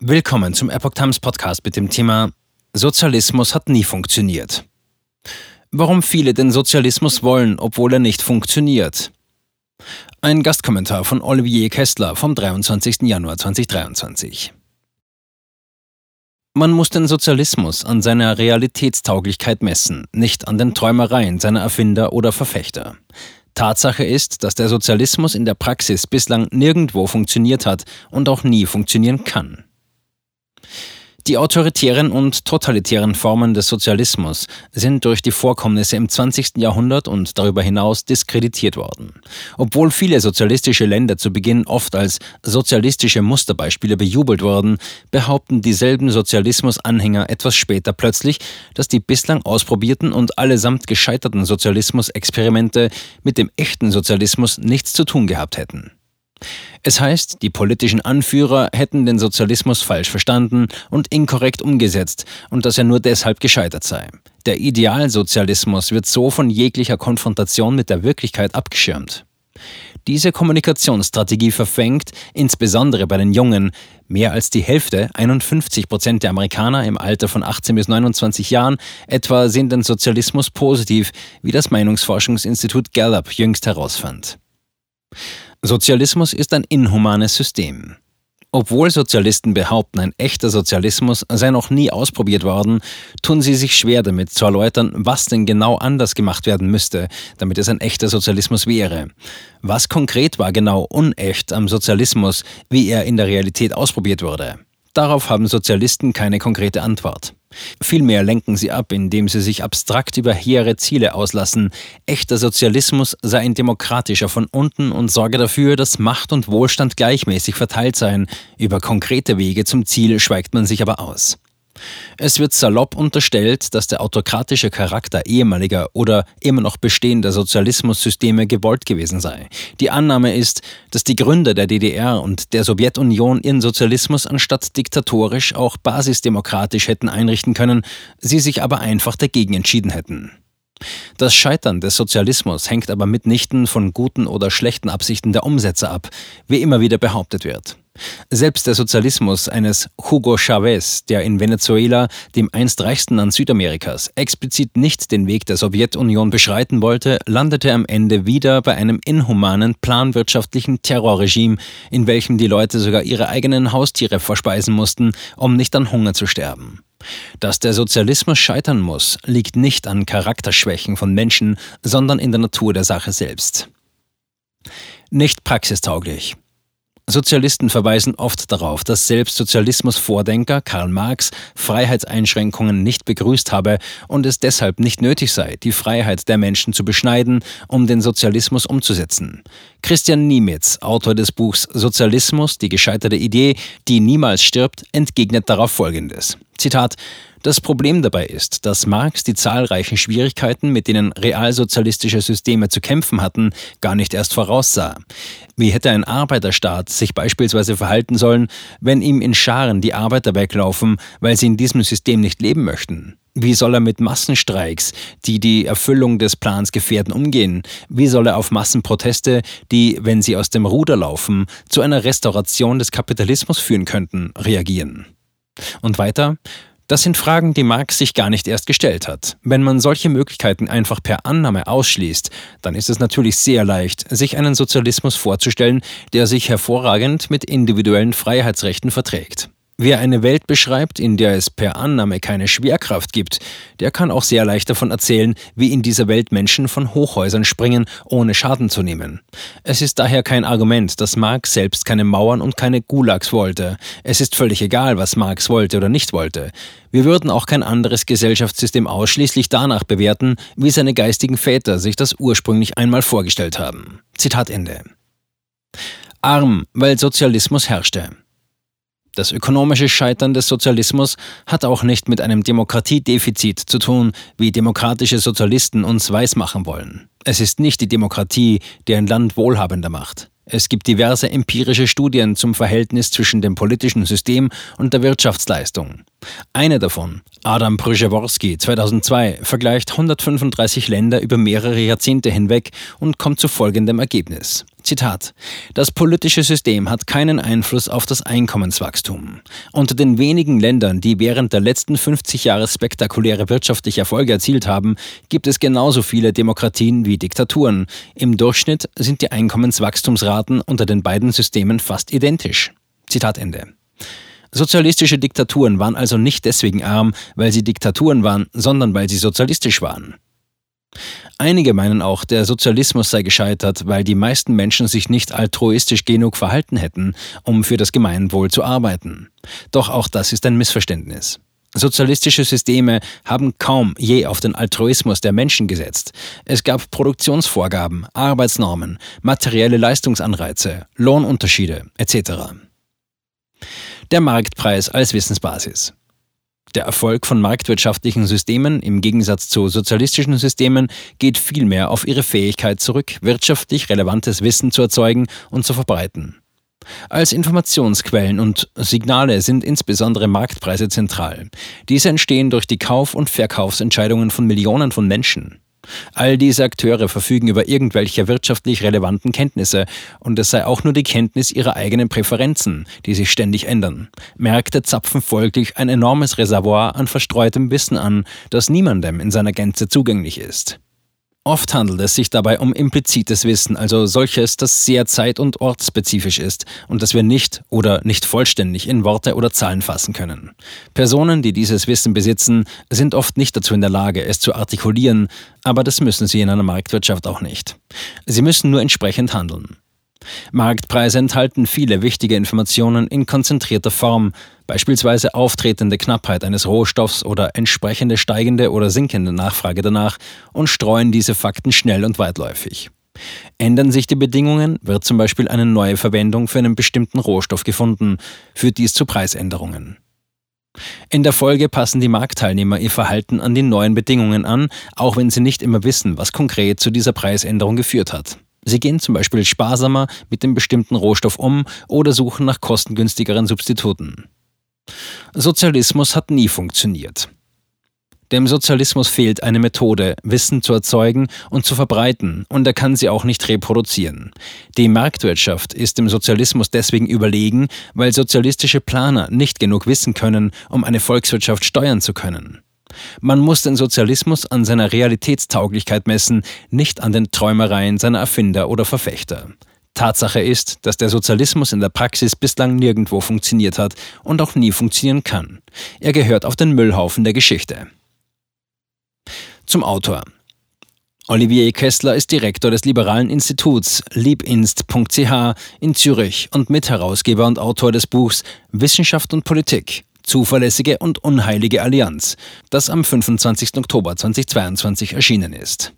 Willkommen zum Epoch Times Podcast mit dem Thema Sozialismus hat nie funktioniert. Warum viele den Sozialismus wollen, obwohl er nicht funktioniert. Ein Gastkommentar von Olivier Kessler vom 23. Januar 2023. Man muss den Sozialismus an seiner Realitätstauglichkeit messen, nicht an den Träumereien seiner Erfinder oder Verfechter. Tatsache ist, dass der Sozialismus in der Praxis bislang nirgendwo funktioniert hat und auch nie funktionieren kann. Die autoritären und totalitären Formen des Sozialismus sind durch die Vorkommnisse im 20. Jahrhundert und darüber hinaus diskreditiert worden. Obwohl viele sozialistische Länder zu Beginn oft als sozialistische Musterbeispiele bejubelt wurden, behaupten dieselben Sozialismus-Anhänger etwas später plötzlich, dass die bislang ausprobierten und allesamt gescheiterten Sozialismus-Experimente mit dem echten Sozialismus nichts zu tun gehabt hätten. Es heißt, die politischen Anführer hätten den Sozialismus falsch verstanden und inkorrekt umgesetzt und dass er nur deshalb gescheitert sei. Der Idealsozialismus wird so von jeglicher Konfrontation mit der Wirklichkeit abgeschirmt. Diese Kommunikationsstrategie verfängt, insbesondere bei den Jungen, mehr als die Hälfte, 51 Prozent der Amerikaner im Alter von 18 bis 29 Jahren etwa, sehen den Sozialismus positiv, wie das Meinungsforschungsinstitut Gallup jüngst herausfand. Sozialismus ist ein inhumanes System. Obwohl Sozialisten behaupten, ein echter Sozialismus sei noch nie ausprobiert worden, tun sie sich schwer damit zu erläutern, was denn genau anders gemacht werden müsste, damit es ein echter Sozialismus wäre. Was konkret war genau unecht am Sozialismus, wie er in der Realität ausprobiert wurde? Darauf haben Sozialisten keine konkrete Antwort. Vielmehr lenken sie ab, indem sie sich abstrakt über hehre Ziele auslassen. Echter Sozialismus sei ein demokratischer von unten und sorge dafür, dass Macht und Wohlstand gleichmäßig verteilt seien. Über konkrete Wege zum Ziel schweigt man sich aber aus. Es wird salopp unterstellt, dass der autokratische Charakter ehemaliger oder immer noch bestehender Sozialismussysteme gewollt gewesen sei. Die Annahme ist, dass die Gründer der DDR und der Sowjetunion ihren Sozialismus anstatt diktatorisch auch basisdemokratisch hätten einrichten können, sie sich aber einfach dagegen entschieden hätten. Das Scheitern des Sozialismus hängt aber mitnichten von guten oder schlechten Absichten der Umsetzer ab, wie immer wieder behauptet wird. Selbst der Sozialismus eines Hugo Chavez, der in Venezuela, dem einst reichsten Land Südamerikas, explizit nicht den Weg der Sowjetunion beschreiten wollte, landete am Ende wieder bei einem inhumanen, planwirtschaftlichen Terrorregime, in welchem die Leute sogar ihre eigenen Haustiere verspeisen mussten, um nicht an Hunger zu sterben. Dass der Sozialismus scheitern muss, liegt nicht an Charakterschwächen von Menschen, sondern in der Natur der Sache selbst. Nicht praxistauglich. Sozialisten verweisen oft darauf, dass selbst Sozialismusvordenker Karl Marx Freiheitseinschränkungen nicht begrüßt habe und es deshalb nicht nötig sei, die Freiheit der Menschen zu beschneiden, um den Sozialismus umzusetzen. Christian Niemitz, Autor des Buchs Sozialismus, die gescheiterte Idee, die niemals stirbt, entgegnet darauf Folgendes. Zitat das Problem dabei ist, dass Marx die zahlreichen Schwierigkeiten, mit denen realsozialistische Systeme zu kämpfen hatten, gar nicht erst voraussah. Wie hätte ein Arbeiterstaat sich beispielsweise verhalten sollen, wenn ihm in Scharen die Arbeiter weglaufen, weil sie in diesem System nicht leben möchten? Wie soll er mit Massenstreiks, die die Erfüllung des Plans gefährden, umgehen? Wie soll er auf Massenproteste, die, wenn sie aus dem Ruder laufen, zu einer Restauration des Kapitalismus führen könnten, reagieren? Und weiter, das sind Fragen, die Marx sich gar nicht erst gestellt hat. Wenn man solche Möglichkeiten einfach per Annahme ausschließt, dann ist es natürlich sehr leicht, sich einen Sozialismus vorzustellen, der sich hervorragend mit individuellen Freiheitsrechten verträgt. Wer eine Welt beschreibt, in der es per Annahme keine Schwerkraft gibt, der kann auch sehr leicht davon erzählen, wie in dieser Welt Menschen von Hochhäusern springen, ohne Schaden zu nehmen. Es ist daher kein Argument, dass Marx selbst keine Mauern und keine Gulags wollte. Es ist völlig egal, was Marx wollte oder nicht wollte. Wir würden auch kein anderes Gesellschaftssystem ausschließlich danach bewerten, wie seine geistigen Väter sich das ursprünglich einmal vorgestellt haben. Zitat Ende. Arm, weil Sozialismus herrschte. Das ökonomische Scheitern des Sozialismus hat auch nicht mit einem Demokratiedefizit zu tun, wie demokratische Sozialisten uns weismachen wollen. Es ist nicht die Demokratie, die ein Land wohlhabender macht. Es gibt diverse empirische Studien zum Verhältnis zwischen dem politischen System und der Wirtschaftsleistung. Eine davon, Adam Przeworski 2002, vergleicht 135 Länder über mehrere Jahrzehnte hinweg und kommt zu folgendem Ergebnis. Zitat. Das politische System hat keinen Einfluss auf das Einkommenswachstum. Unter den wenigen Ländern, die während der letzten 50 Jahre spektakuläre wirtschaftliche Erfolge erzielt haben, gibt es genauso viele Demokratien wie Diktaturen. Im Durchschnitt sind die Einkommenswachstumsraten unter den beiden Systemen fast identisch. Zitat Ende. Sozialistische Diktaturen waren also nicht deswegen arm, weil sie Diktaturen waren, sondern weil sie sozialistisch waren. Einige meinen auch, der Sozialismus sei gescheitert, weil die meisten Menschen sich nicht altruistisch genug verhalten hätten, um für das Gemeinwohl zu arbeiten. Doch auch das ist ein Missverständnis. Sozialistische Systeme haben kaum je auf den Altruismus der Menschen gesetzt. Es gab Produktionsvorgaben, Arbeitsnormen, materielle Leistungsanreize, Lohnunterschiede etc. Der Marktpreis als Wissensbasis. Der Erfolg von marktwirtschaftlichen Systemen im Gegensatz zu sozialistischen Systemen geht vielmehr auf ihre Fähigkeit zurück, wirtschaftlich relevantes Wissen zu erzeugen und zu verbreiten. Als Informationsquellen und Signale sind insbesondere Marktpreise zentral. Diese entstehen durch die Kauf- und Verkaufsentscheidungen von Millionen von Menschen. All diese Akteure verfügen über irgendwelche wirtschaftlich relevanten Kenntnisse und es sei auch nur die Kenntnis ihrer eigenen Präferenzen, die sich ständig ändern. Märkte zapfen folglich ein enormes Reservoir an verstreutem Wissen an, das niemandem in seiner Gänze zugänglich ist. Oft handelt es sich dabei um implizites Wissen, also solches, das sehr zeit- und ortsspezifisch ist und das wir nicht oder nicht vollständig in Worte oder Zahlen fassen können. Personen, die dieses Wissen besitzen, sind oft nicht dazu in der Lage, es zu artikulieren, aber das müssen sie in einer Marktwirtschaft auch nicht. Sie müssen nur entsprechend handeln. Marktpreise enthalten viele wichtige Informationen in konzentrierter Form, beispielsweise auftretende Knappheit eines Rohstoffs oder entsprechende steigende oder sinkende Nachfrage danach und streuen diese Fakten schnell und weitläufig. Ändern sich die Bedingungen, wird zum Beispiel eine neue Verwendung für einen bestimmten Rohstoff gefunden, führt dies zu Preisänderungen. In der Folge passen die Marktteilnehmer ihr Verhalten an die neuen Bedingungen an, auch wenn sie nicht immer wissen, was konkret zu dieser Preisänderung geführt hat. Sie gehen zum Beispiel sparsamer mit dem bestimmten Rohstoff um oder suchen nach kostengünstigeren Substituten. Sozialismus hat nie funktioniert. Dem Sozialismus fehlt eine Methode, Wissen zu erzeugen und zu verbreiten, und er kann sie auch nicht reproduzieren. Die Marktwirtschaft ist dem Sozialismus deswegen überlegen, weil sozialistische Planer nicht genug wissen können, um eine Volkswirtschaft steuern zu können. Man muss den Sozialismus an seiner Realitätstauglichkeit messen, nicht an den Träumereien seiner Erfinder oder Verfechter. Tatsache ist, dass der Sozialismus in der Praxis bislang nirgendwo funktioniert hat und auch nie funktionieren kann. Er gehört auf den Müllhaufen der Geschichte. Zum Autor. Olivier Kessler ist Direktor des liberalen Instituts liebinst.ch in Zürich und Mitherausgeber und Autor des Buchs Wissenschaft und Politik Zuverlässige und unheilige Allianz, das am 25. Oktober 2022 erschienen ist.